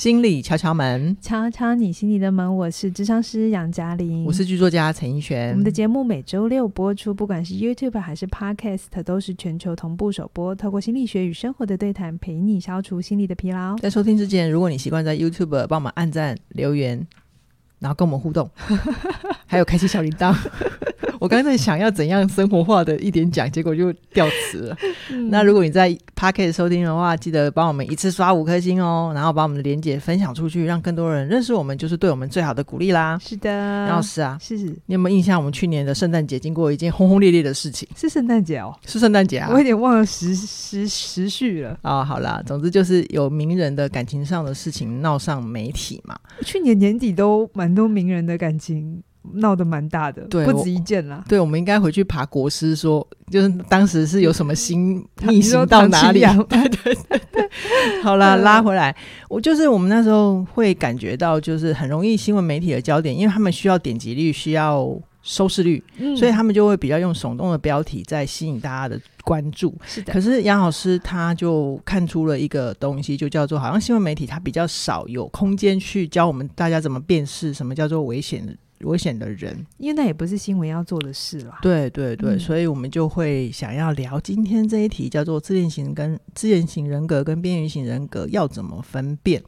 心理敲敲门，敲敲你心里的门。我是智商师杨嘉玲，我是剧作家陈奕璇。我们的节目每周六播出，不管是 YouTube 还是 Podcast，都是全球同步首播。透过心理学与生活的对谈，陪你消除心理的疲劳。在收听之前，如果你习惯在 YouTube 帮我们按赞、留言，然后跟我们互动，还有开启小铃铛。我刚才想要怎样生活化的一点讲，结果就掉词了。嗯、那如果你在 Pocket 收听的话，记得帮我们一次刷五颗星哦，然后把我们的连接分享出去，让更多人认识我们，就是对我们最好的鼓励啦。是的，杨老师啊，是是，你有没有印象？我们去年的圣诞节经过一件轰轰烈烈的事情，是圣诞节哦，是圣诞节啊，我有点忘了时时时序了啊、哦。好啦，总之就是有名人的感情上的事情闹上媒体嘛。去年年底都蛮多名人的感情。闹得蛮大的，对，不止一件啦。对，我们应该回去爬国师，说就是当时是有什么新逆行到哪里？对对对对。好啦，拉回来，我就是我们那时候会感觉到，就是很容易新闻媒体的焦点，因为他们需要点击率，需要收视率，嗯，所以他们就会比较用耸动的标题在吸引大家的关注。是的。可是杨老师他就看出了一个东西，就叫做好像新闻媒体它比较少有空间去教我们大家怎么辨识什么叫做危险的。危险的人，因为那也不是新闻要做的事啦。对对对，嗯、所以我们就会想要聊今天这一题，叫做自恋型跟自恋型人格跟边缘型人格要怎么分辨。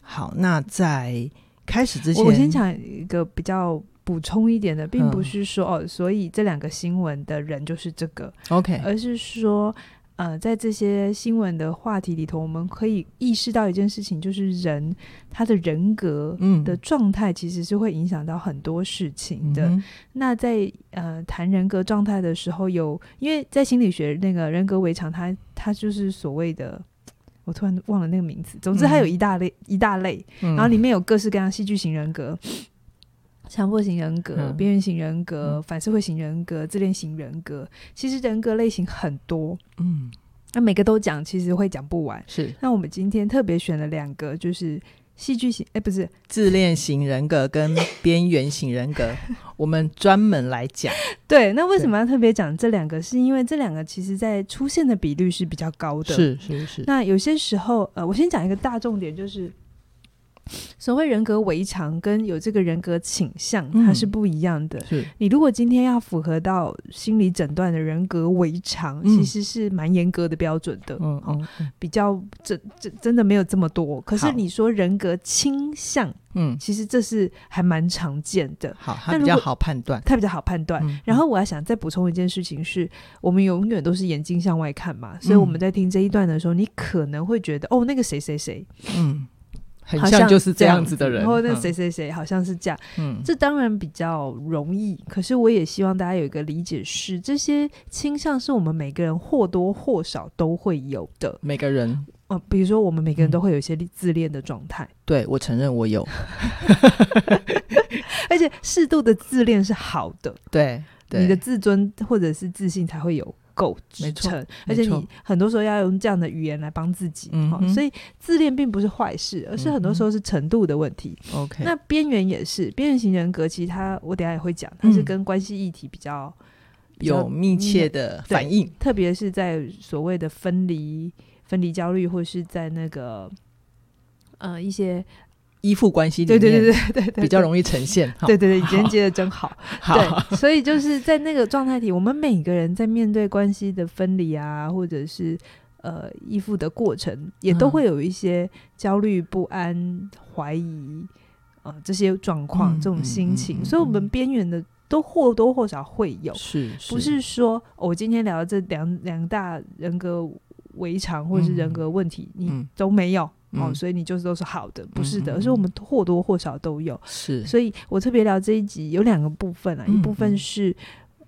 好，那在开始之前，我先讲一个比较补充一点的，并不是说、嗯、哦，所以这两个新闻的人就是这个，OK，而是说。呃，在这些新闻的话题里头，我们可以意识到一件事情，就是人他的人格的状态其实是会影响到很多事情的。嗯、那在呃谈人格状态的时候有，有因为在心理学那个人格围墙，它它就是所谓的，我突然忘了那个名字。总之，它有一大类、嗯、一大类，然后里面有各式各样戏剧型人格。强迫型人格、边缘型人格、嗯、反社会型人格、自恋型人格，其实人格类型很多。嗯，那每个都讲，其实会讲不完。是，那我们今天特别选了两个，就是戏剧型，哎，不是自恋型人格跟边缘型人格，我们专门来讲。对，那为什么要特别讲这两个？是因为这两个其实在出现的比率是比较高的。是是是。那有些时候，呃，我先讲一个大重点，就是。所谓人格围墙跟有这个人格倾向，它是不一样的。是你如果今天要符合到心理诊断的人格围墙，其实是蛮严格的标准的。嗯嗯，比较真真真的没有这么多。可是你说人格倾向，嗯，其实这是还蛮常见的。好，它比较好判断，它比较好判断。然后我要想再补充一件事情是，我们永远都是眼睛向外看嘛，所以我们在听这一段的时候，你可能会觉得哦，那个谁谁谁，嗯。很像就是这样子的人，然后那谁谁谁好像是这样，嗯，这当然比较容易。可是我也希望大家有一个理解是，这些倾向是我们每个人或多或少都会有的。每个人，呃，比如说我们每个人都会有一些自恋的状态。对，我承认我有，而且适度的自恋是好的。对，对，你的自尊或者是自信才会有。够支撑，而且你很多时候要用这样的语言来帮自己，嗯、所以自恋并不是坏事，而是很多时候是程度的问题。OK，、嗯、那边缘也是边缘型人格，其实他我等下也会讲，他是跟关系议题比较、有密切的反应，特别是在所谓的分离、分离焦虑，或是在那个呃一些。依附关系里面，对对对对对，比较容易呈现。对对对，你连接的真好。对，所以就是在那个状态里，我们每个人在面对关系的分离啊，或者是呃依附的过程，也都会有一些焦虑、不安、怀疑呃这些状况、这种心情。所以，我们边缘的都或多或少会有，是不是说我今天聊的这两两大人格围墙或者是人格问题，你都没有？哦，所以你就是都是好的，不是的，而是我们或多或少都有。是，所以我特别聊这一集有两个部分啊，一部分是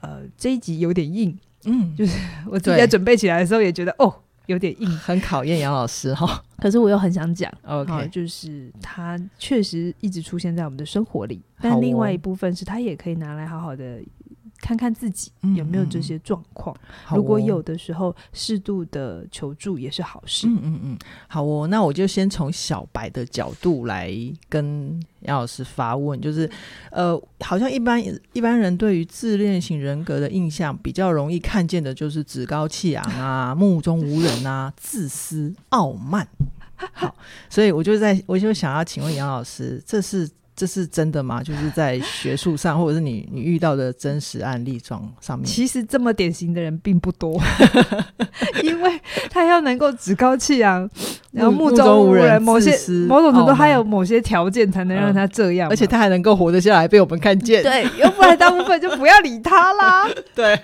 呃这一集有点硬，嗯，就是我自己在准备起来的时候也觉得哦有点硬，很。考验杨老师哈。可是我又很想讲，OK，就是它确实一直出现在我们的生活里，但另外一部分是它也可以拿来好好的。看看自己有没有这些状况，如果有的时候，适度的求助也是好事。嗯嗯嗯，好哦，那我就先从小白的角度来跟杨老师发问，就是呃，好像一般一般人对于自恋型人格的印象，比较容易看见的就是趾高气昂啊、目中无人啊、自私、傲慢。好，所以我就在，我就想要请问杨老师，这是。这是真的吗？就是在学术上，或者是你你遇到的真实案例状上面，其实这么典型的人并不多，因为他要能够趾高气扬，然后目中无人，某些某种程度还有某些条件才能让他这样，而且他还能够活得下来，被我们看见。对，要不然大部分就不要理他啦。对，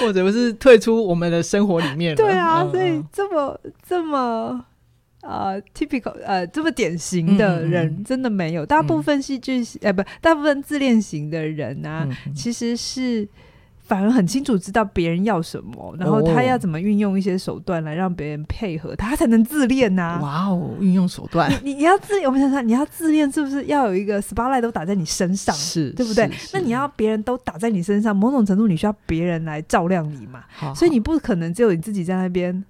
或者不是退出我们的生活里面。对啊，所以这么这么。呃，typical 呃，这么典型的人真的没有。大部分戏剧，呃，不，大部分自恋型的人啊，其实是反而很清楚知道别人要什么，然后他要怎么运用一些手段来让别人配合他，才能自恋呐。哇哦，运用手段！你你要自，我们想想，你要自恋，是不是要有一个 spotlight 都打在你身上？是，对不对？那你要别人都打在你身上，某种程度你需要别人来照亮你嘛。所以你不可能只有你自己在那边。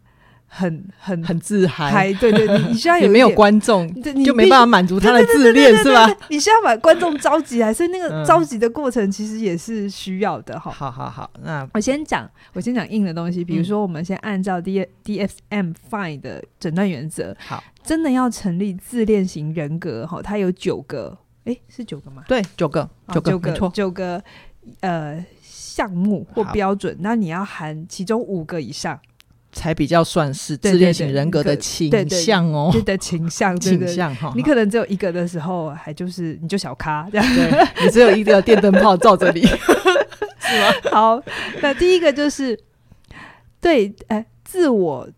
很很很自嗨，对对，你你需要有没有观众，就没办法满足他的自恋，是吧？你需要把观众召集来，所以那个召集的过程其实也是需要的哈。好好好，那我先讲，我先讲硬的东西，比如说我们先按照 D DSM Fine 的诊断原则，好，真的要成立自恋型人格哈，它有九个，诶，是九个吗？对，九个，九个，没错，九个呃项目或标准，那你要含其中五个以上。才比较算是自恋型人格的倾向哦，对的倾向，倾向哈。你可能只有一个的时候，还就是你就小咖这样，对，你只有一个电灯泡照着你，是吗？好，那第一个就是对，哎、呃，自我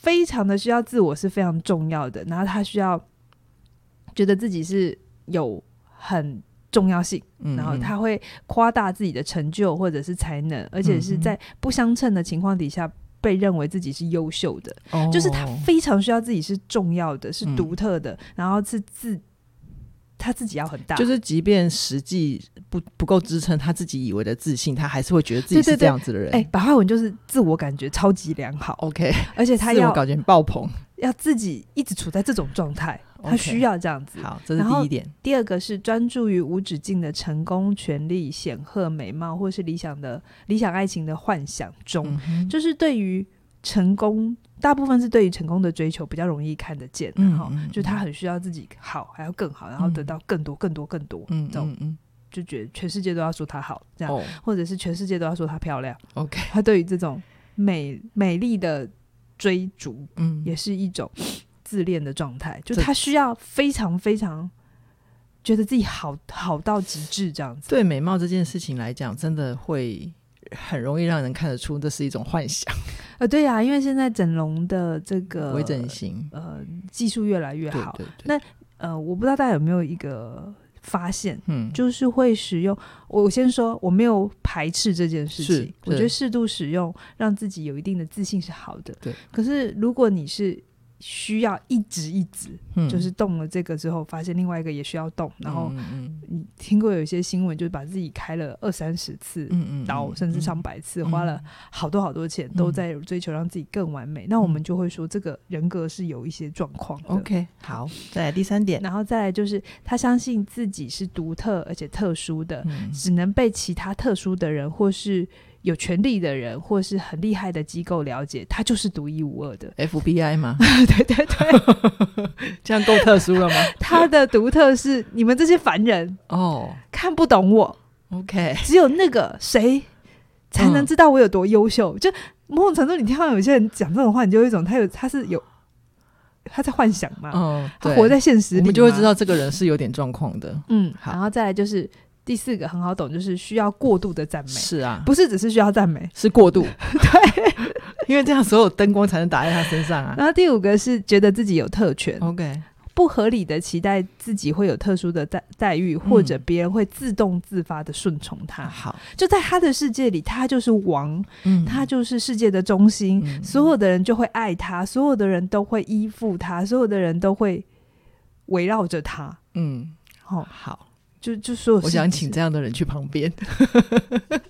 非常的需要自我是非常重要的，然后他需要觉得自己是有很重要性，然后他会夸大自己的成就或者是才能，而且是在不相称的情况底下。被认为自己是优秀的，哦，就是他非常需要自己是重要的，是独特的，嗯，然后是自他自己要很大，就是即便实际不不够支撑他自己以为的自信，他还是会觉得自己是这样子的人。哎，白话文就是自我感觉超级良好，OK，而且他要自我感觉爆棚，要自己一直处在这种状态。他需要这样子。Okay, 好，这是第一点。第二个是专注于无止境的成功、权力、显赫、美貌，或是理想的理想爱情的幻想中，嗯、就是对于成功，大部分是对于成功的追求比较容易看得见。然后、嗯，就他很需要自己好，还要更好，然后得到更多、更多、更多。嗯，这种嗯，就觉得全世界都要说他好，这样、哦，或者是全世界都要说他漂亮。OK，他对于这种美美丽的追逐，嗯，也是一种。自恋的状态，就他需要非常非常觉得自己好好到极致这样子。对美貌这件事情来讲，真的会很容易让人看得出这是一种幻想。呃，对呀、啊，因为现在整容的这个微整形，呃，技术越来越好。对对对。那呃，我不知道大家有没有一个发现，嗯，就是会使用。我先说，我没有排斥这件事情，我觉得适度使用，让自己有一定的自信是好的。对。可是如果你是需要一直一直、嗯，就是动了这个之后，发现另外一个也需要动，然后你听过有一些新闻，就是把自己开了二三十次刀，嗯嗯、甚至上百次、嗯，花了好多好多钱，嗯、都在追求让自己更完美、嗯。那我们就会说，这个人格是有一些状况的。OK，好，再来第三点，然后再来就是他相信自己是独特而且特殊的、嗯，只能被其他特殊的人或是。有权力的人，或是很厉害的机构了解，他就是独一无二的。FBI 吗？对对对，这样够特殊了吗？他的独特是你们这些凡人哦看不懂我。OK，只有那个谁才能知道我有多优秀。嗯、就某种程度，你听到有些人讲这种话，你就有一种他有他是有他在幻想嘛？嗯，他活在现实里，你就会知道这个人是有点状况的。嗯，好，然后再来就是。第四个很好懂，就是需要过度的赞美。是啊，不是只是需要赞美，是过度。对，因为这样所有灯光才能打在他身上啊。然后第五个是觉得自己有特权，OK，不合理的期待自己会有特殊的待待遇，嗯、或者别人会自动自发的顺从他。好，就在他的世界里，他就是王，嗯、他就是世界的中心、嗯，所有的人就会爱他，所有的人都会依附他，所有的人都会围绕着他。嗯，好，好。就就说，我想请这样的人去旁边。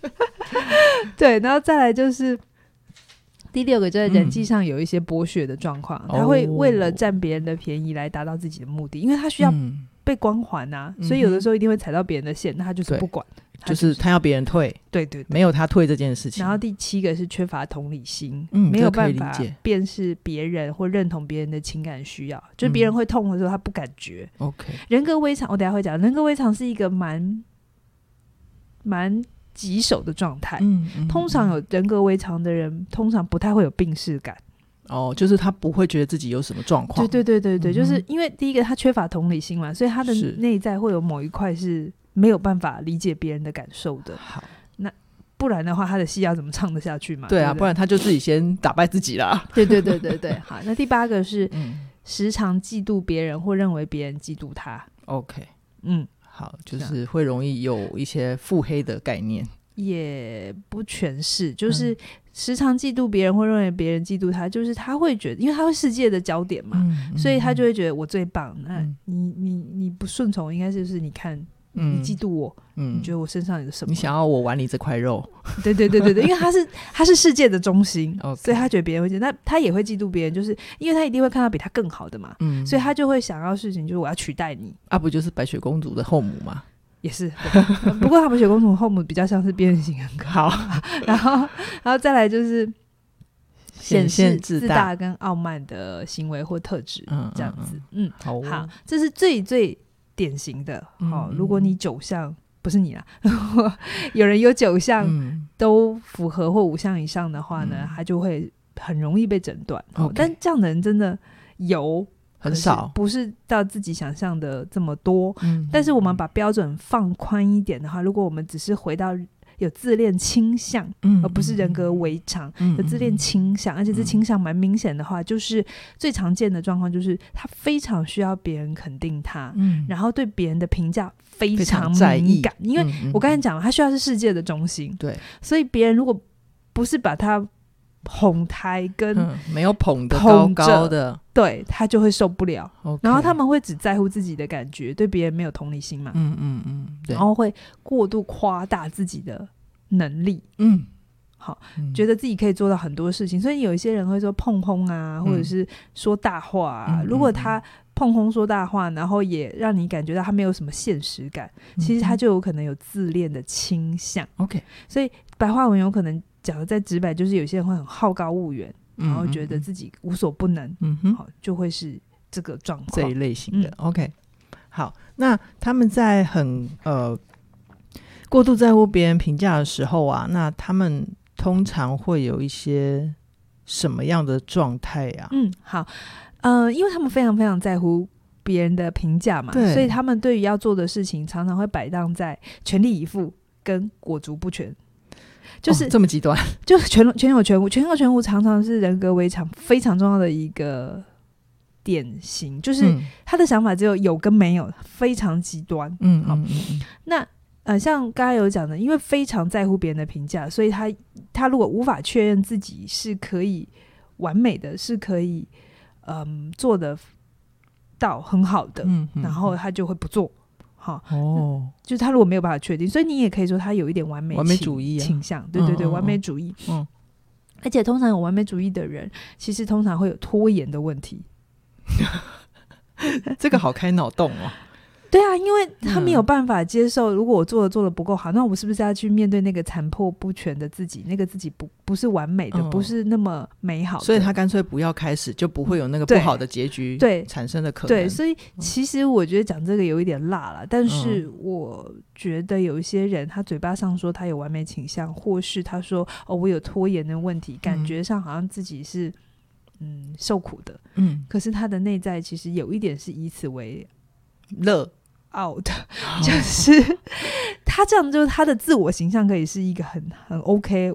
对，然后再来就是第六个，就在人际上有一些剥削的状况，嗯，他会为了占别人的便宜来达到自己的目的，因为他需要被光环啊，嗯，所以有的时候一定会踩到别人的线，那他就是不管。就是他要别人退，对对，没有他退这件事情。然后第七个是缺乏同理心，嗯，没有办法辨识别人或认同别人的情感需要，就别人会痛的时候他不感觉。OK，人格微常，我等下会讲，人格微常是一个蛮蛮棘手的状态。嗯，通常有人格微常的人，通常不太会有病视感。哦，就是他不会觉得自己有什么状况。对对对对对，就是因为第一个他缺乏同理心嘛，所以他的内在会有某一块是。没有办法理解别人的感受的，好，那不然的话，他的戏要怎么唱得下去嘛？对啊，对对，不然他就自己先打败自己啦。对对对对对，好，那第八个是 时常嫉妒别人或认为别人嫉妒他。OK，嗯，好，就是会容易有一些腹黑的概念，也不全是，就是时常嫉妒别人会认为别人嫉妒他，就是他会觉得，因为他会世界的焦点嘛，嗯、所以他就会觉得我最棒。嗯、那你你你不顺从，应该就是你看。嗯，你嫉妒我，嗯，你觉得我身上有什么？你想要我玩你这块肉？对对对对对，因为他是他是世界的中心 所以他觉得别人会嫉妒，那他也会嫉妒别人，就是因为他一定会看到比他更好的嘛，嗯，所以他就会想要事情，就是我要取代你啊，不就是白雪公主的后母吗？也是，不过他们雪公主后母比较像是变形好，然后然后再来就是显示自大。跟傲慢的行为或特质，嗯，这样子，嗯，好，这是最最。典型的，好、哦，如果你九项不是你啦，有人有九项都符合或五项以上的话呢，嗯、他就会很容易被诊断。Okay. 但这样的人真的有很少，不是到自己想象的这么多。嗯、但是我们把标准放宽一点的话，如果我们只是回到。有自恋倾向，而不是人格违常。嗯、有自恋倾向，嗯、而且这倾向蛮明显的话，嗯、就是最常见的状况就是他非常需要别人肯定他，嗯、然后对别人的评价非常敏感。因为我刚才讲了，他需要是世界的中心，对、嗯，所以别人如果不是把他捧台跟没有捧的高高的，对他就会受不了。然后他们会只在乎自己的感觉，对别人没有同理心嘛？嗯嗯嗯，然后会过度夸大自己的能力。嗯，好，嗯、觉得自己可以做到很多事情。所以有一些人会说碰轰啊，或者是说大话啊。嗯、如果他碰轰说大话，然后也让你感觉到他没有什么现实感，嗯、其实他就有可能有自恋的倾向。OK，所以白话文有可能。讲的再直白，就是有些人会很好高骛远，嗯、然后觉得自己无所不能，嗯哼，好，就会是这个状况这一类型的。嗯、OK，好，那他们在很呃过度在乎别人评价的时候啊，那他们通常会有一些什么样的状态呀？嗯，好，呃，因为他们非常非常在乎别人的评价嘛，所以他们对于要做的事情，常常会摆荡在全力以赴跟裹足不前。就是、哦、这么极端，就是全全有全无，全有全无常常是人格违常非常重要的一个典型。就是他的想法只有有跟没有，非常极端。嗯，好。那呃，像刚才有讲的，因为非常在乎别人的评价，所以他他如果无法确认自己是可以完美的，是可以嗯做的到很好的，然后他就会不做。好哦，就是他如果没有办法确定，所以你也可以说他有一点完美完美主义倾向，对对对，完美主义。嗯，而且通常有完美主义的人，其实通常会有拖延的问题。这个好开脑洞哦。对啊，因为他没有办法接受，如果我做的做的不够好，那我是不是要去面对那个残破不全的自己？那个自己不不是完美的，不是那么美好的，所以他干脆不要开始，就不会有那个不好的结局对。产生的可能。对，所以其实我觉得讲这个有一点辣了，但是我觉得有一些人，他嘴巴上说他有完美倾向，或是他说哦我有拖延的问题，感觉上好像自己是嗯受苦的，嗯，可是他的内在其实有一点是以此为乐。Out 就是他这样，就是他的自我形象可以是一个很很 OK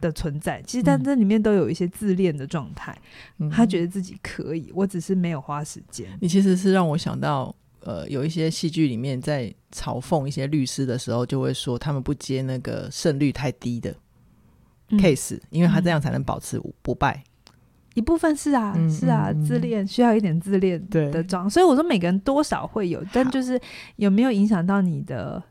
的存在。其实，但这里面都有一些自恋的状态。嗯、他觉得自己可以，我只是没有花时间。你其实是让我想到，呃，有一些戏剧里面在嘲讽一些律师的时候，就会说他们不接那个胜率太低的 case，、嗯、因为他这样才能保持不败。一部分是啊，是啊，自恋需要一点自恋的妆，所以我说每个人多少会有，但就是有没有影响到你的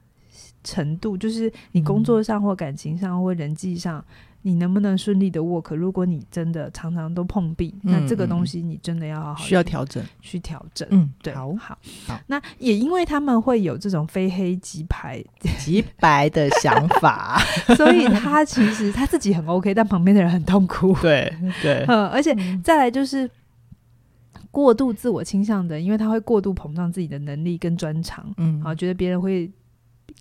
程度，就是你工作上或感情上或人际上你能不能顺利的 work？如果你真的常常都碰壁，嗯、那这个东西你真的要好好需要调整，去调整。嗯，对，好好好。那也因为他们会有这种非黑即白、即白的想法，所以他其实他自己很 OK，但旁边的人很痛苦。对对，嗯，而且再来就是过度自我倾向的，因为他会过度膨胀自己的能力跟专长，嗯，好，觉得别人会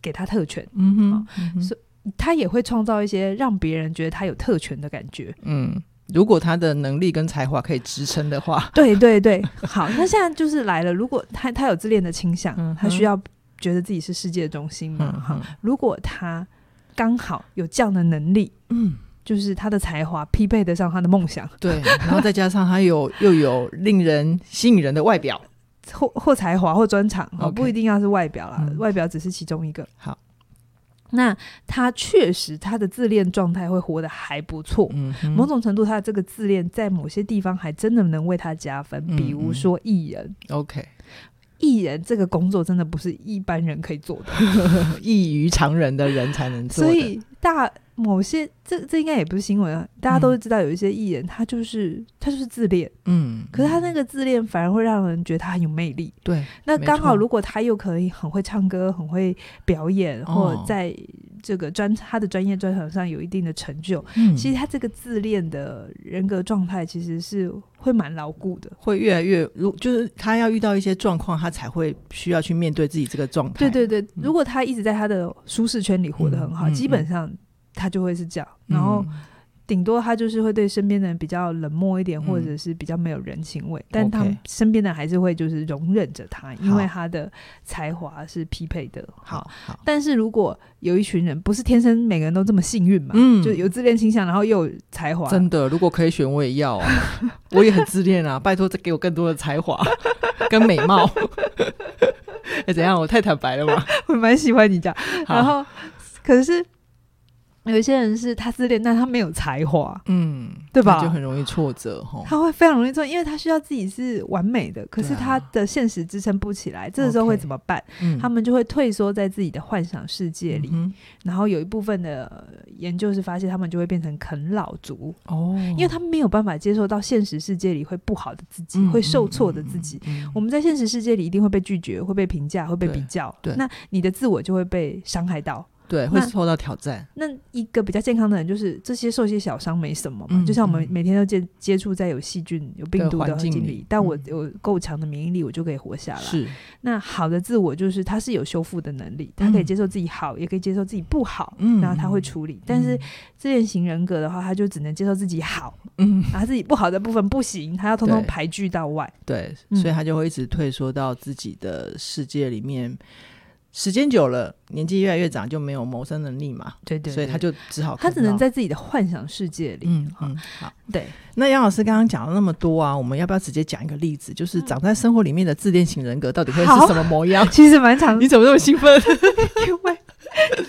给他特权，嗯哼，嗯哼，所以。他也会创造一些让别人觉得他有特权的感觉。嗯，如果他的能力跟才华可以支撑的话，对对对。好，那现在就是来了。如果他他有自恋的倾向，嗯、他需要觉得自己是世界的中心嘛？哈、嗯，如果他刚好有这样的能力，嗯，就是他的才华匹配得上他的梦想，对，然后再加上他有又有令人吸引人的外表，或或才华或专长，哦不一定要是外表啦，嗯、外表只是其中一个。好。那他确实，他的自恋状态会活得还不错。嗯，某种程度，他的这个自恋在某些地方还真的能为他加分。嗯、比如说艺人，OK，艺人这个工作真的不是一般人可以做的，异于常人的人才能做。所以大。某些这这应该也不是新闻啊，大家都知道有一些艺人，他就是、嗯、他就是自恋，嗯，可是他那个自恋反而会让人觉得他很有魅力，对。那刚好如果他又可以很会唱歌、很会表演，哦、或者在这个专他的专业专长上有一定的成就，嗯，其实他这个自恋的人格状态其实是会蛮牢固的，会越来越如就是他要遇到一些状况，他才会需要去面对自己这个状态。对对对，如果他一直在他的舒适圈里活得很好，嗯、基本上。他就会是这样，然后顶多他就是会对身边的人比较冷漠一点，嗯、或者是比较没有人情味，嗯、但他身边的人还是会就是容忍着他，嗯、因为他的才华是匹配的。好，好，但是如果有一群人不是天生每个人都这么幸运嘛，嗯，就有自恋倾向，然后又有才华，真的，如果可以选，我也要啊，我也很自恋啊，拜托再给我更多的才华 跟美貌。哎、欸，怎样？我太坦白了吗？我蛮喜欢你这样，然后可是。有一些人是他自恋，但他没有才华，嗯，对吧？就很容易挫折哈。他会非常容易挫，因为他需要自己是完美的，可是他的现实支撑不起来。啊、这个时候会怎么办？嗯、他们就会退缩在自己的幻想世界里。嗯、然后有一部分的研究是发现，他们就会变成啃老族哦，因为他们没有办法接受到现实世界里会不好的自己，嗯、会受挫的自己。我们在现实世界里一定会被拒绝，会被评价，会被比较。对，对那你的自我就会被伤害到。对，会受到挑战。那一个比较健康的人，就是这些受些小伤没什么嘛。就像我们每天都接接触在有细菌、有病毒的环境里，但我有够强的免疫力，我就可以活下来。是。那好的自我就是他是有修复的能力，他可以接受自己好，也可以接受自己不好。嗯。然后他会处理。但是自恋型人格的话，他就只能接受自己好，嗯，然后自己不好的部分不行，他要通通排拒到外。对。所以他就会一直退缩到自己的世界里面。时间久了，年纪越来越长，就没有谋生能力嘛。对，对对，所以他就只好他只能在自己的幻想世界里。嗯嗯，好。对，那杨老师刚刚讲了那么多啊，我们要不要直接讲一个例子？就是长在生活里面的自恋型人格到底会是什么模样？其实蛮长，你怎么那么兴奋？因为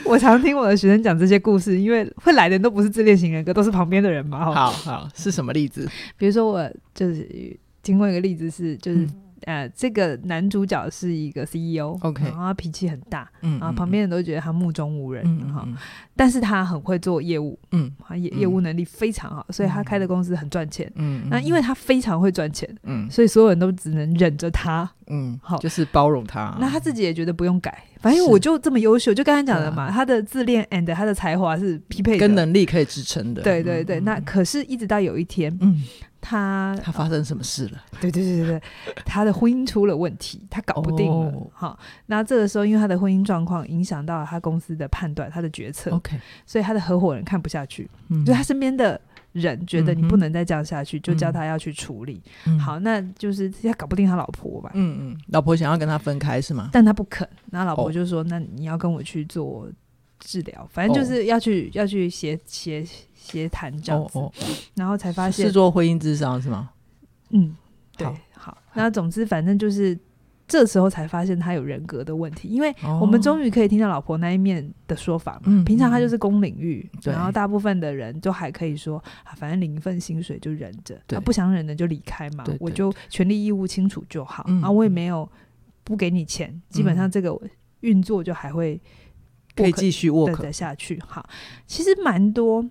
我常听我的学生讲这些故事，因为会来的人都不是自恋型人格，都是旁边的人嘛。好好，是什么例子？比如说，我就是经过一个例子是，就是。嗯呃，这个男主角是一个 CEO，OK，然后他脾气很大，嗯，然后旁边人都觉得他目中无人，哈，但是他很会做业务，嗯，他业业务能力非常好，所以他开的公司很赚钱，嗯，那因为他非常会赚钱，嗯，所以所有人都只能忍着他，嗯，好，就是包容他，那他自己也觉得不用改，反正我就这么优秀，就刚才讲的嘛，他的自恋 and 他的才华是匹配的，跟能力可以支撑的，对对对，那可是一直到有一天，嗯。他他发生什么事了？对对对对对，他的婚姻出了问题，他搞不定了。好、哦，那这个时候，因为他的婚姻状况影响到了他公司的判断，他的决策。OK，所以他的合伙人看不下去，嗯、就他身边的人觉得你不能再这样下去，嗯、就叫他要去处理。嗯、好，那就是他搞不定他老婆吧？嗯嗯，老婆想要跟他分开是吗？但他不肯，然后老婆就说：“哦、那你要跟我去做治疗，反正就是要去、哦、要去协协。”协谈这样子，哦哦、然后才发现是做婚姻智商是吗？嗯，对，好，好，那总之反正就是这时候才发现他有人格的问题，因为我们终于可以听到老婆那一面的说法嘛。嗯、平常他就是公领域，嗯、然后大部分的人都还可以说啊，反正领一份薪水就忍着，他对不想忍的就离开嘛，我就权利义务清楚就好，嗯、然后我也没有不给你钱，嗯、基本上这个运作就还会可以继续 work 下去。好，其实蛮多。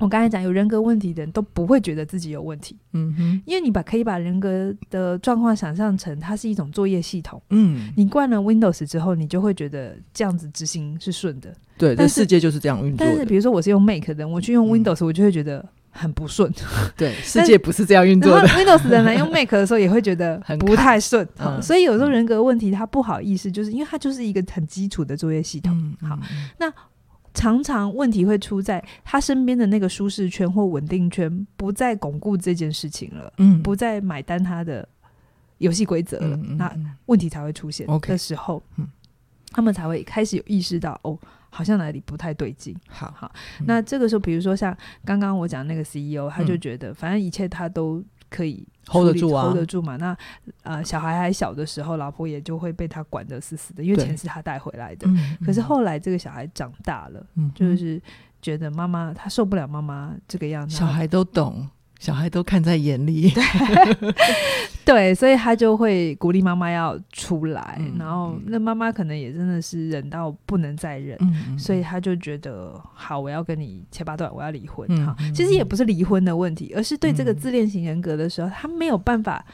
我刚才讲有人格问题的人都不会觉得自己有问题，嗯哼，因为你把可以把人格的状况想象成它是一种作业系统，嗯，你惯了 Windows 之后，你就会觉得这样子执行是顺的，对，但世界就是这样运作。但是比如说我是用 Mac 的，我去用 Windows，我就会觉得很不顺，对，世界不是这样运作的。Windows 的人用 Mac 的时候也会觉得 不太顺，嗯，所以有时候人格问题他不好意思，就是因为他就是一个很基础的作业系统。嗯，好，那。常常问题会出在他身边的那个舒适圈或稳定圈不再巩固这件事情了，嗯，不再买单他的游戏规则了，嗯嗯嗯，那问题才会出现的时候，嗯，他们才会开始有意识到，哦，好像哪里不太对劲。好好，那这个时候，比如说像刚刚我讲那个 CEO，他就觉得反正一切他都可以。hold 得住啊，hold 得住嘛？那呃，小孩还小的时候，老婆也就会被他管得死死的，因为钱是他带回来的。可是后来这个小孩长大了，嗯、就是觉得妈妈他受不了妈妈这个样子。小孩都懂。小孩都看在眼里，对，对，所以他就会鼓励妈妈要出来，嗯、然后那妈妈可能也真的是忍到不能再忍，嗯、所以他就觉得好，我要跟你切八段，我要离婚。哈、嗯，其实也不是离婚的问题，而是对这个自恋型人格的时候，他没有办法。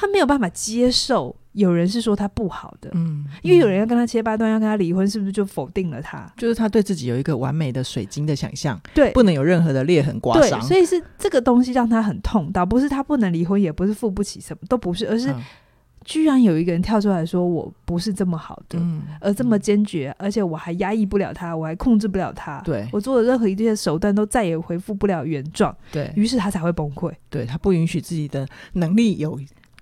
他没有办法接受有人是说他不好的，嗯，因为有人要跟他切八段，要跟他离婚，是不是就否定了他？就是他对自己有一个完美的水晶的想象，对，不能有任何的裂痕刮伤。对，所以是这个东西让他很痛，倒不是他不能离婚，也不是付不起什么，都不是，而是居然有一个人跳出来说我不是这么好的，嗯，而这么坚决，而且我还压抑不了他，我还控制不了他，对，我做的任何一切手段都再也恢复不了原状，对，于是他才会崩溃，对，他不允许自己的能力有。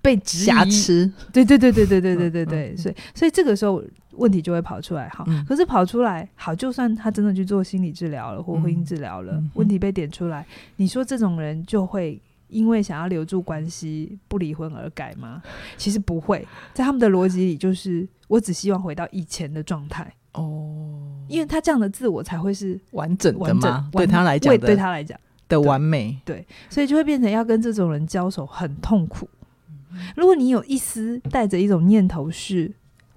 被瑕疵，对对对对对对对对对，所以所以这个时候问题就会跑出来哈。可是跑出来好，就算他真的去做心理治疗了或婚姻治疗了，问题被点出来，你说这种人就会因为想要留住关系不离婚而改吗？其实不会，在他们的逻辑里就是我只希望回到以前的状态哦，因为他这样的自我才会是完整的吗？对他来讲，对他来讲的完美，对，所以就会变成要跟这种人交手很痛苦。如果你有一丝带着一种念头是，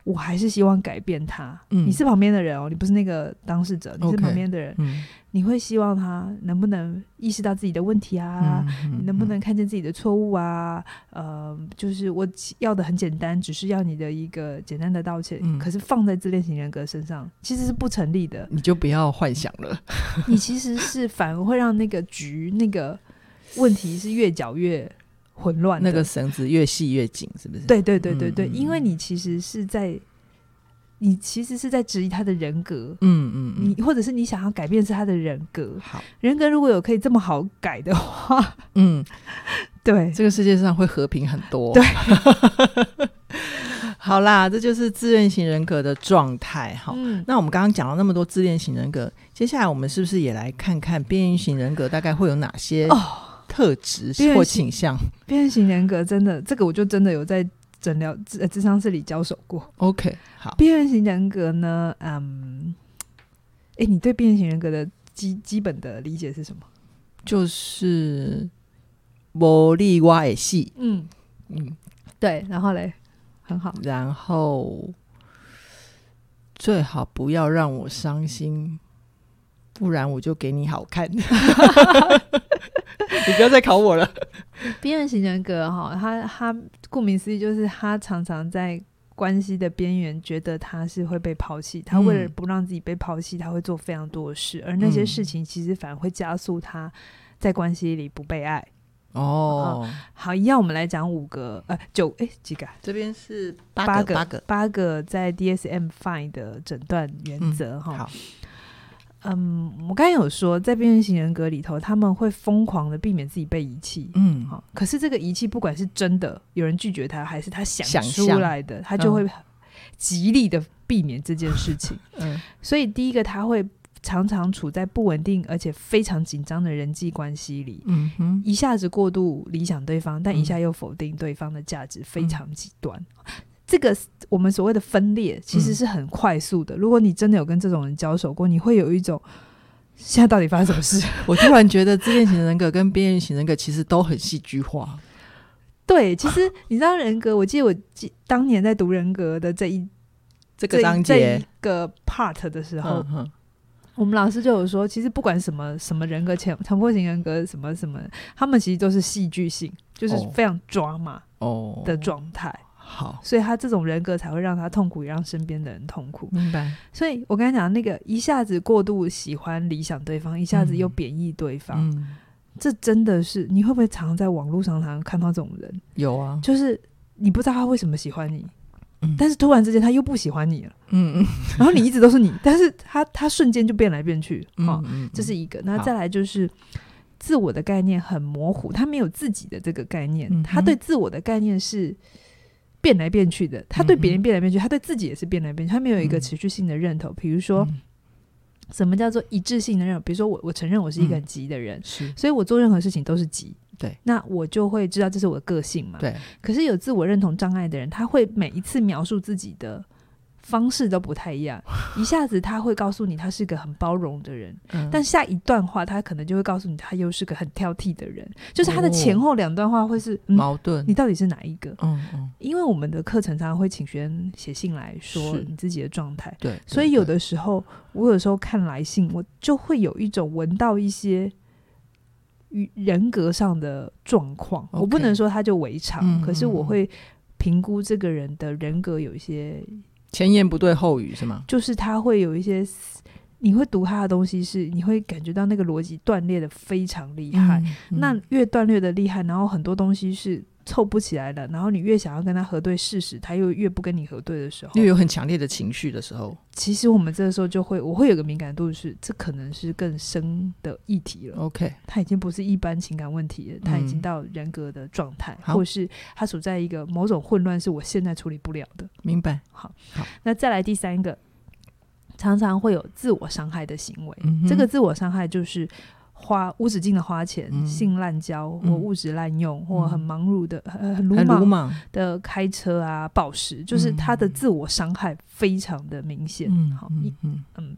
我还是希望改变他。嗯，你是旁边的人哦，你不是那个当事者，你是旁边的人。嗯，你会希望他能不能意识到自己的问题啊？嗯，你能不能看见自己的错误啊？呃，就是我要的很简单，只是要你的一个简单的道歉。嗯，可是放在自恋型人格身上，其实是不成立的。你就不要幻想了。你其实是反而会让那个局那个问题是越搅越。混乱，那个绳子越细越紧，是不是？对对对对对，嗯、因为你其实是在，你其实是在质疑他的人格，嗯嗯，嗯你或者是你想要改变是他的人格。好，人格如果有可以这么好改的话，嗯，对，这个世界上会和平很多。对，好啦，这就是自恋型人格的状态。好，嗯、那我们刚刚讲了那么多自恋型人格，接下来我们是不是也来看看边缘型人格大概会有哪些？哦。特质或倾向，边缘型人格真的，这个我就真的有在诊疗智智商室里交手过。OK，好，边缘型人格呢，嗯，哎、欸，你对边缘型人格的基基本的理解是什么？就是无力我会死，嗯。嗯，对，然后嘞，很好，然后最好不要让我伤心，不然我就给你好看。你不要再考我了。边缘型人格哈，他他顾名思义就是他常常在关系的边缘，觉得他是会被抛弃。他为了不让自己被抛弃，他会做非常多的事，而那些事情其实反而会加速他在关系里不被爱。哦，好，一样，我们来讲五个，呃，九，哎，几个？这边是八个，八个，八个在 DSM Five 的诊断原则哈。好。嗯，我刚才有说，在边缘型人格里头，他们会疯狂的避免自己被遗弃。嗯，好，可是这个遗弃，不管是真的有人拒绝他，还是他想出来的，他就会极力的避免这件事情。嗯，所以第一个，他会常常处在不稳定而且非常紧张的人际关系里。嗯哼，一下子过度理想对方，但一下又否定对方的价值，非常极端。嗯这个我们所谓的分裂，其实是很快速的。嗯、如果你真的有跟这种人交手过，你会有一种现在到底发生什么事？我突然觉得自恋型人格跟边缘型人格其实都很戏剧化。对，其实你知道人格，我记得我记当年在读人格的这一这个章节这一个 part 的时候，嗯、我们老师就有说，其实不管什么什么人格，强强迫型人格什么什么，他们其实都是戏剧性，就是非常抓马哦的状态。好，所以他这种人格才会让他痛苦，也让身边的人痛苦。明白。所以我刚才讲那个一下子过度喜欢理想对方，一下子又贬义对方，嗯，这真的是你会不会常常在网络上常常看到这种人？有啊，就是你不知道他为什么喜欢你，嗯，但是突然之间他又不喜欢你了，嗯嗯，然后你一直都是你，但是他他瞬间就变来变去，哈，嗯，这是一个。那再来就是自我的概念很模糊，他没有自己的这个概念，他对自我的概念是。变来变去的，他对别人变来变去，嗯、他对自己也是变来变去，他没有一个持续性的认同。比、嗯、如说，什么叫做一致性的认同？比如说我，我我承认我是一个很急的人，是，所以我做任何事情都是急。对，那我就会知道这是我的个性嘛。对。可是有自我认同障碍的人，他会每一次描述自己的。方式都不太一样，一下子他会告诉你他是个很包容的人，嗯、但下一段话他可能就会告诉你他又是个很挑剔的人，就是他的前后两段话会是、嗯、矛盾。你到底是哪一个？嗯嗯。因为我们的课程常常会请学生写信来说你自己的状态，对，所以有的时候我有时候看来信，我就会有一种闻到一些与人格上的状况。我不能说他就违常，嗯、可是我会评估这个人的人格有一些。前言不对后语是吗？就是他会有一些，你会读他的东西是，你会感觉到那个逻辑断裂的非常厉害。嗯嗯、那越断裂的厉害，然后很多东西是凑不起来的，然后你越想要跟他核对事实，他又越不跟你核对的时候，又有很强烈的情绪的时候，其实我们这个时候就会，我会有个敏感度是，这可能是更深的议题了。OK，他已经不是一般情感问题了，他已经到人格的状态，嗯、或是他处在一个某种混乱，是我现在处理不了的。明白。好，好，那再来第三个，常常会有自我伤害的行为，嗯、这个自我伤害就是。花无止境的花钱，嗯、性滥交或物质滥用，嗯、或很忙碌的、嗯、很鲁莽的开车啊、暴食，就是他的自我伤害非常的明显。嗯，好，嗯嗯，嗯，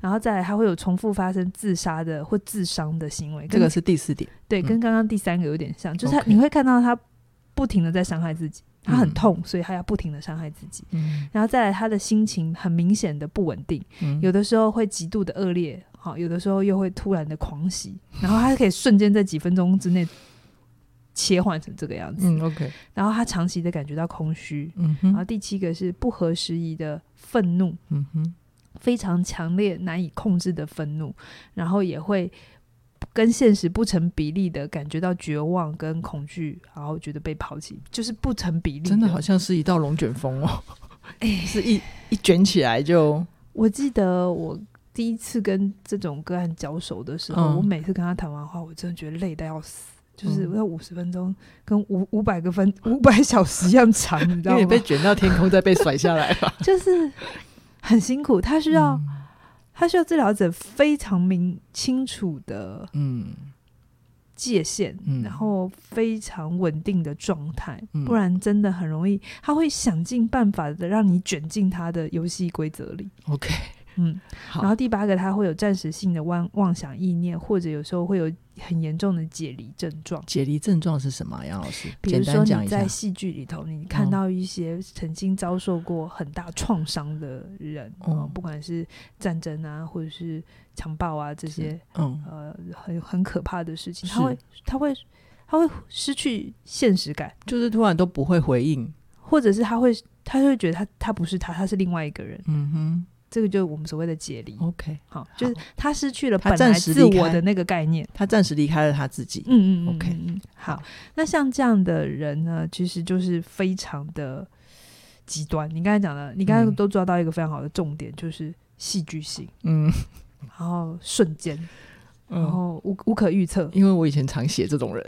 然后再来，他会有重复发生自杀的或自伤的行为。这个是第四点，对，跟刚刚第三个有点像，嗯、就是他你会看到他不停的在伤害自己，他很痛，所以他要不停的伤害自己。嗯，然后再来，他的心情很明显的不稳定，嗯、有的时候会极度的恶劣。好，有的时候又会突然的狂喜，然后他可以瞬间在几分钟之内切换成这个样子。嗯，OK。然后他长期的感觉到空虚。嗯哼。然后第七个是不合时宜的愤怒。嗯哼。非常强烈、难以控制的愤怒，然后也会跟现实不成比例的感觉到绝望跟恐惧，然后觉得被抛弃，就是不成比例。真的好像是一道龙卷风哦，哎，是一一卷起来就。我记得我。第一次跟这种个案交手的时候，嗯、我每次跟他谈完话，我真的觉得累得要死。就是我要五十分钟，跟五五百个分 五百小时一样长，你知道吗？因为你被卷到天空，再被甩下来了，就是很辛苦。他需要，嗯、他需要治疗者非常明清楚的嗯界限，嗯、然后非常稳定的状态，嗯、不然真的很容易，他会想尽办法的让你卷进他的游戏规则里。OK。嗯，好。然后第八个，他会有暂时性的妄妄想意念，或者有时候会有很严重的解离症状。解离症状是什么？杨老师，比如说你在戏剧里头，你看到一些曾经遭受过很大创伤的人，嗯、呃，不管是战争啊，或者是强暴啊这些，嗯，呃，很很可怕的事情，他会他会他会失去现实感，就是突然都不会回应，或者是他会他会觉得他他不是他，他是另外一个人。嗯哼。这个就是我们所谓的解离。OK，好，就是他失去了本来自我的那个概念，他暂时离开了他自己。嗯嗯，OK，好。那像这样的人呢，其实就是非常的极端。你刚才讲的，你刚才都抓到一个非常好的重点，就是戏剧性。嗯，然后瞬间。然后无无可预测，因为我以前常写这种人，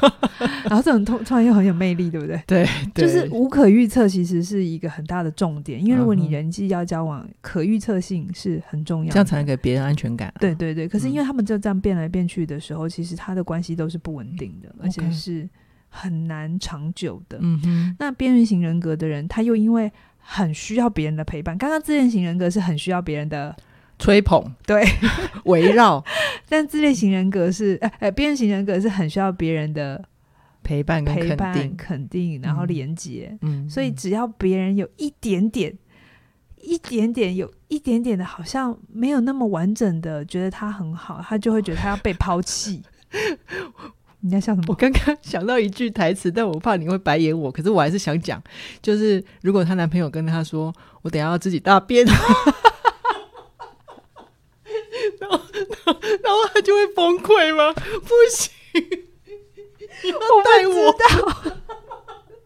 然后这种突突然又很有魅力，对不对？对，就是无可预测，其实是一个很大的重点。因为如果你人际要交往，可预测性是很重要，这样才能给别人安全感。对对对，可是因为他们就这样变来变去的时候，其实他的关系都是不稳定的，而且是很难长久的。嗯哼，那边缘型人格的人，他又因为很需要别人的陪伴。刚刚自恋型人格是很需要别人的。吹捧，对，围绕，但自恋型人格是，哎、呃、哎，边缘型人格是很需要别人的陪伴、陪伴、肯定，然后连接，嗯，所以只要别人有一点点一点点有一点点的，好像没有那么完整的觉得他很好，他就会觉得他要被抛弃。你在笑什么？我刚刚想到一句台词，但我怕你会白眼我，可是我还是想讲，就是如果她男朋友跟她说：“我等下要自己大便。” 然后，他就会崩溃吗？不行，我带我到。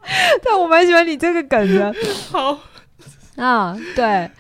但我蛮喜欢你这个梗的。好啊，对，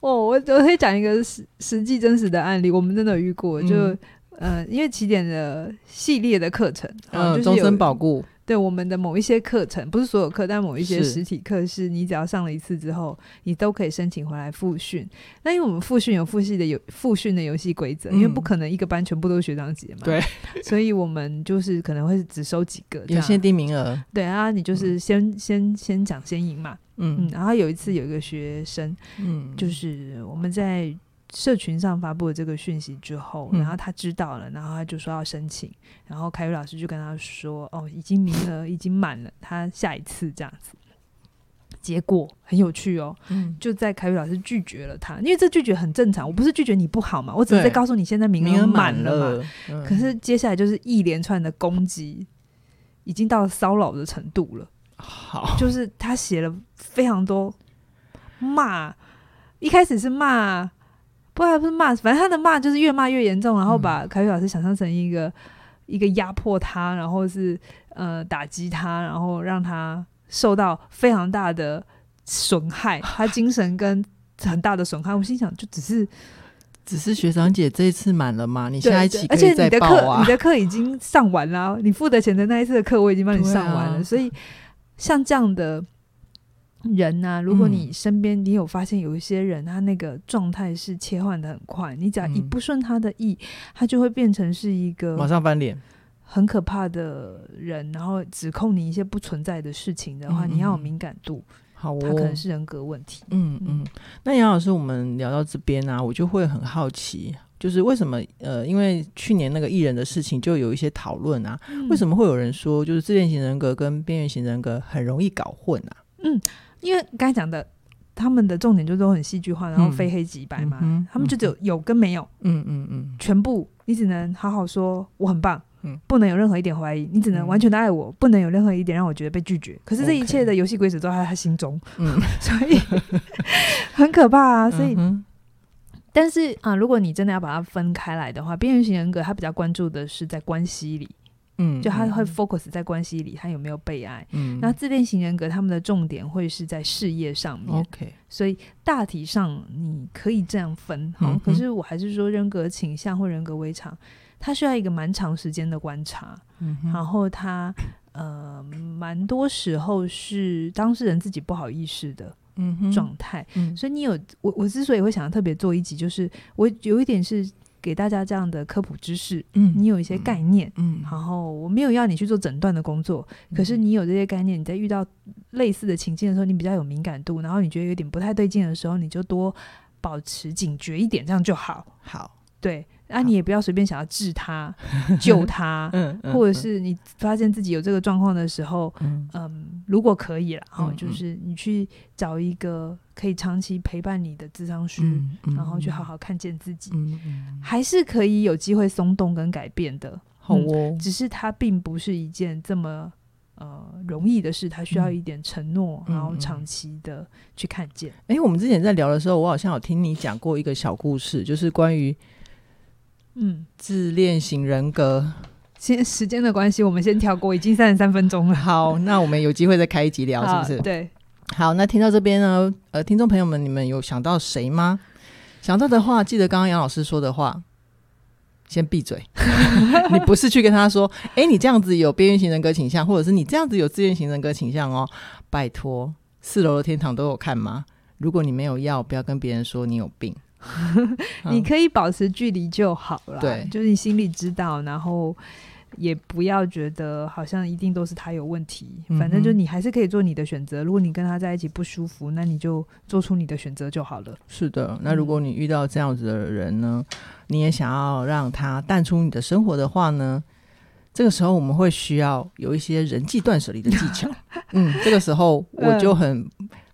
我我我可以讲一个实实际真实的案例，我们真的遇过，就。嗯呃，因为起点的系列的课程，嗯，终、就是、身保固，对我们的某一些课程，不是所有课，但某一些实体课，是你只要上了一次之后，你都可以申请回来复训。那因为我们复训有复训的有复训的游戏规则，因为不可能一个班全部都是学长姐嘛，对，所以我们就是可能会只收几个，有限定名额。对啊，你就是先、嗯、先先讲先赢嘛，嗯嗯。然后有一次有一个学生，嗯，就是我们在。社群上发布了这个讯息之后，然后他知道了，然后他就说要申请，然后凯宇老师就跟他说：“哦，已经名额已经满了，他下一次这样子。”结果很有趣哦，嗯，就在凯宇老师拒绝了他，因为这拒绝很正常，我不是拒绝你不好嘛，我只是在告诉你现在名额满了嘛。嗯，可是接下来就是一连串的攻击，已经到骚扰的程度了。好，就是他写了非常多骂，一开始是骂。不还不是骂，反正他的骂就是越骂越严重，然后把凯宇老师想象成一个、嗯、一个压迫他，然后是呃打击他，然后让他受到非常大的损害，他精神跟很大的损害。我心想，就只是只是学长姐这一次满了吗？你下一期可以再报啊，而且你的课你的课已经上完了，你付的钱的那一次的课我已经帮你上完了，啊、所以像这样的。人呐、啊，如果你身边你有发现有一些人，他那个状态是切换的很快，你只要一不顺他的意，他就会变成是一个马上翻脸，很可怕的人，然后指控你一些不存在的事情的话，你要有敏感度。好，他可能是人格问题。嗯嗯。那杨老师，我们聊到这边啊，我就会很好奇，就是为什么呃，因为去年那个艺人的事情，就有一些讨论啊，为什么会有人说，就是自恋型人格跟边缘型人格很容易搞混啊？嗯。因为刚才讲的，他们的重点就都很戏剧化，然后非黑即白嘛，嗯、他们就只有有跟没有，嗯嗯嗯，全部你只能好好说我很棒，嗯，不能有任何一点怀疑，你只能完全的爱我，嗯、不能有任何一点让我觉得被拒绝。可是这一切的游戏规则都在他心中，嗯，所以很可怕啊。所以，嗯、但是啊，如果你真的要把它分开来的话，边缘型人格他比较关注的是在关系里。嗯，就他会 focus 在关系里，他有没有被爱？嗯，那自恋型人格他们的重点会是在事业上面。OK，所以大体上你可以这样分。好，可是我还是说人格倾向或人格微常，他需要一个蛮长时间的观察。嗯，然后他呃，蛮多时候是当事人自己不好意识的状态。嗯，所以你有我，我之所以会想要特别做一集，就是我有一点是。给大家这样的科普知识，嗯，你有一些概念，嗯，然后我没有要你去做诊断的工作，嗯，可是你有这些概念，你在遇到类似的情境的时候，你比较有敏感度，然后你觉得有点不太对劲的时候，你就多保持警觉一点，这样就好。好，对。啊，你也不要随便想要治他、救他，或者是你发现自己有这个状况的时候，嗯，嗯，如果可以了，就是你去找一个可以长期陪伴你的智商师，嗯嗯、然后去好好看见自己，还是可以有机会松动跟改变的。好哦、嗯，只是它并不是一件这么呃容易的事，它需要一点承诺，嗯、然后长期的去看见。哎、欸，我们之前在聊的时候，我好像有听你讲过一个小故事，就是关于。嗯，自恋型人格。先时间的关系，我们先跳过，已经三十三分钟了。好，那我们有机会再开一集聊，是不是？对。好，那听到这边呢，呃，听众朋友们，你们有想到谁吗？想到的话，记得刚刚杨老师说的话，先闭嘴。你不是去跟他说，哎、欸，你这样子有边缘型人格倾向，或者是你这样子有自恋型人格倾向哦。拜托，四楼的天堂都有看吗？如果你没有要，不要跟别人说你有病。你可以保持距离就好了，对，就是你心里知道，然后也不要觉得好像一定都是他有问题，嗯、反正就你还是可以做你的选择。如果你跟他在一起不舒服，那你就做出你的选择就好了。是的，那如果你遇到这样子的人呢，嗯、你也想要让他淡出你的生活的话呢，这个时候我们会需要有一些人际断舍离的技巧。嗯，这个时候我就很。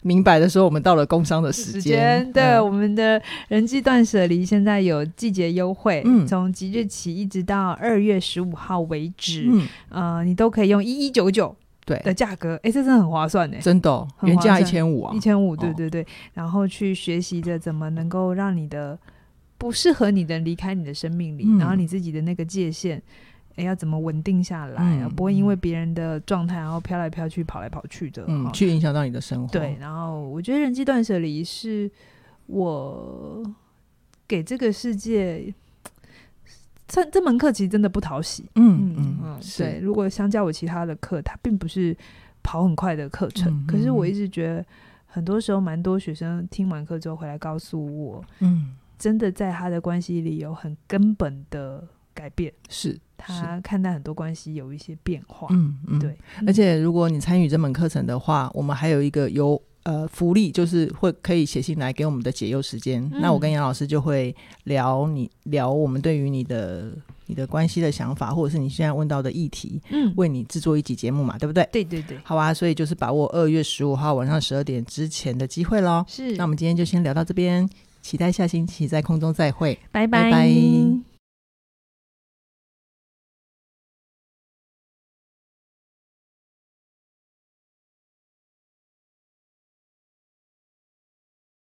明白的时候，我们到了工商的时间。对，嗯、我们的人际断舍离现在有季节优惠，嗯，从即日起一直到二月十五号为止，嗯，呃，你都可以用一一九九对。的价格，哎，这真的很划算呢，真的、哦，原价一千五啊，一千五，对对对，哦、然后去学习着怎么能够让你的不适合你的离开你的生命里，嗯、然后你自己的那个界限。哎，要怎么稳定下来，啊、不会因为别人的状态然后飘来飘去、跑来跑去的，嗯，去影响到你的生活。对，然后我觉得人际断舍离是我给这个世界这这门课其实真的不讨喜。嗯嗯嗯，嗯对。如果相较我其他的课，它并不是跑很快的课程，嗯、可是我一直觉得，很多时候蛮多学生听完课之后回来告诉我，嗯，真的在他的关系里有很根本的改变，是。他看待很多关系有一些变化，嗯嗯，对。而且如果你参与这门课程的话，我们还有一个有呃福利，就是会可以写信来给我们的解忧时间。嗯、那我跟杨老师就会聊你聊我们对于你的你的关系的想法，或者是你现在问到的议题，嗯，为你制作一集节目嘛，对不对？对对对。好啊，所以就是把握二月十五号晚上十二点之前的机会喽。是。那我们今天就先聊到这边，期待下星期在空中再会，拜拜。拜拜。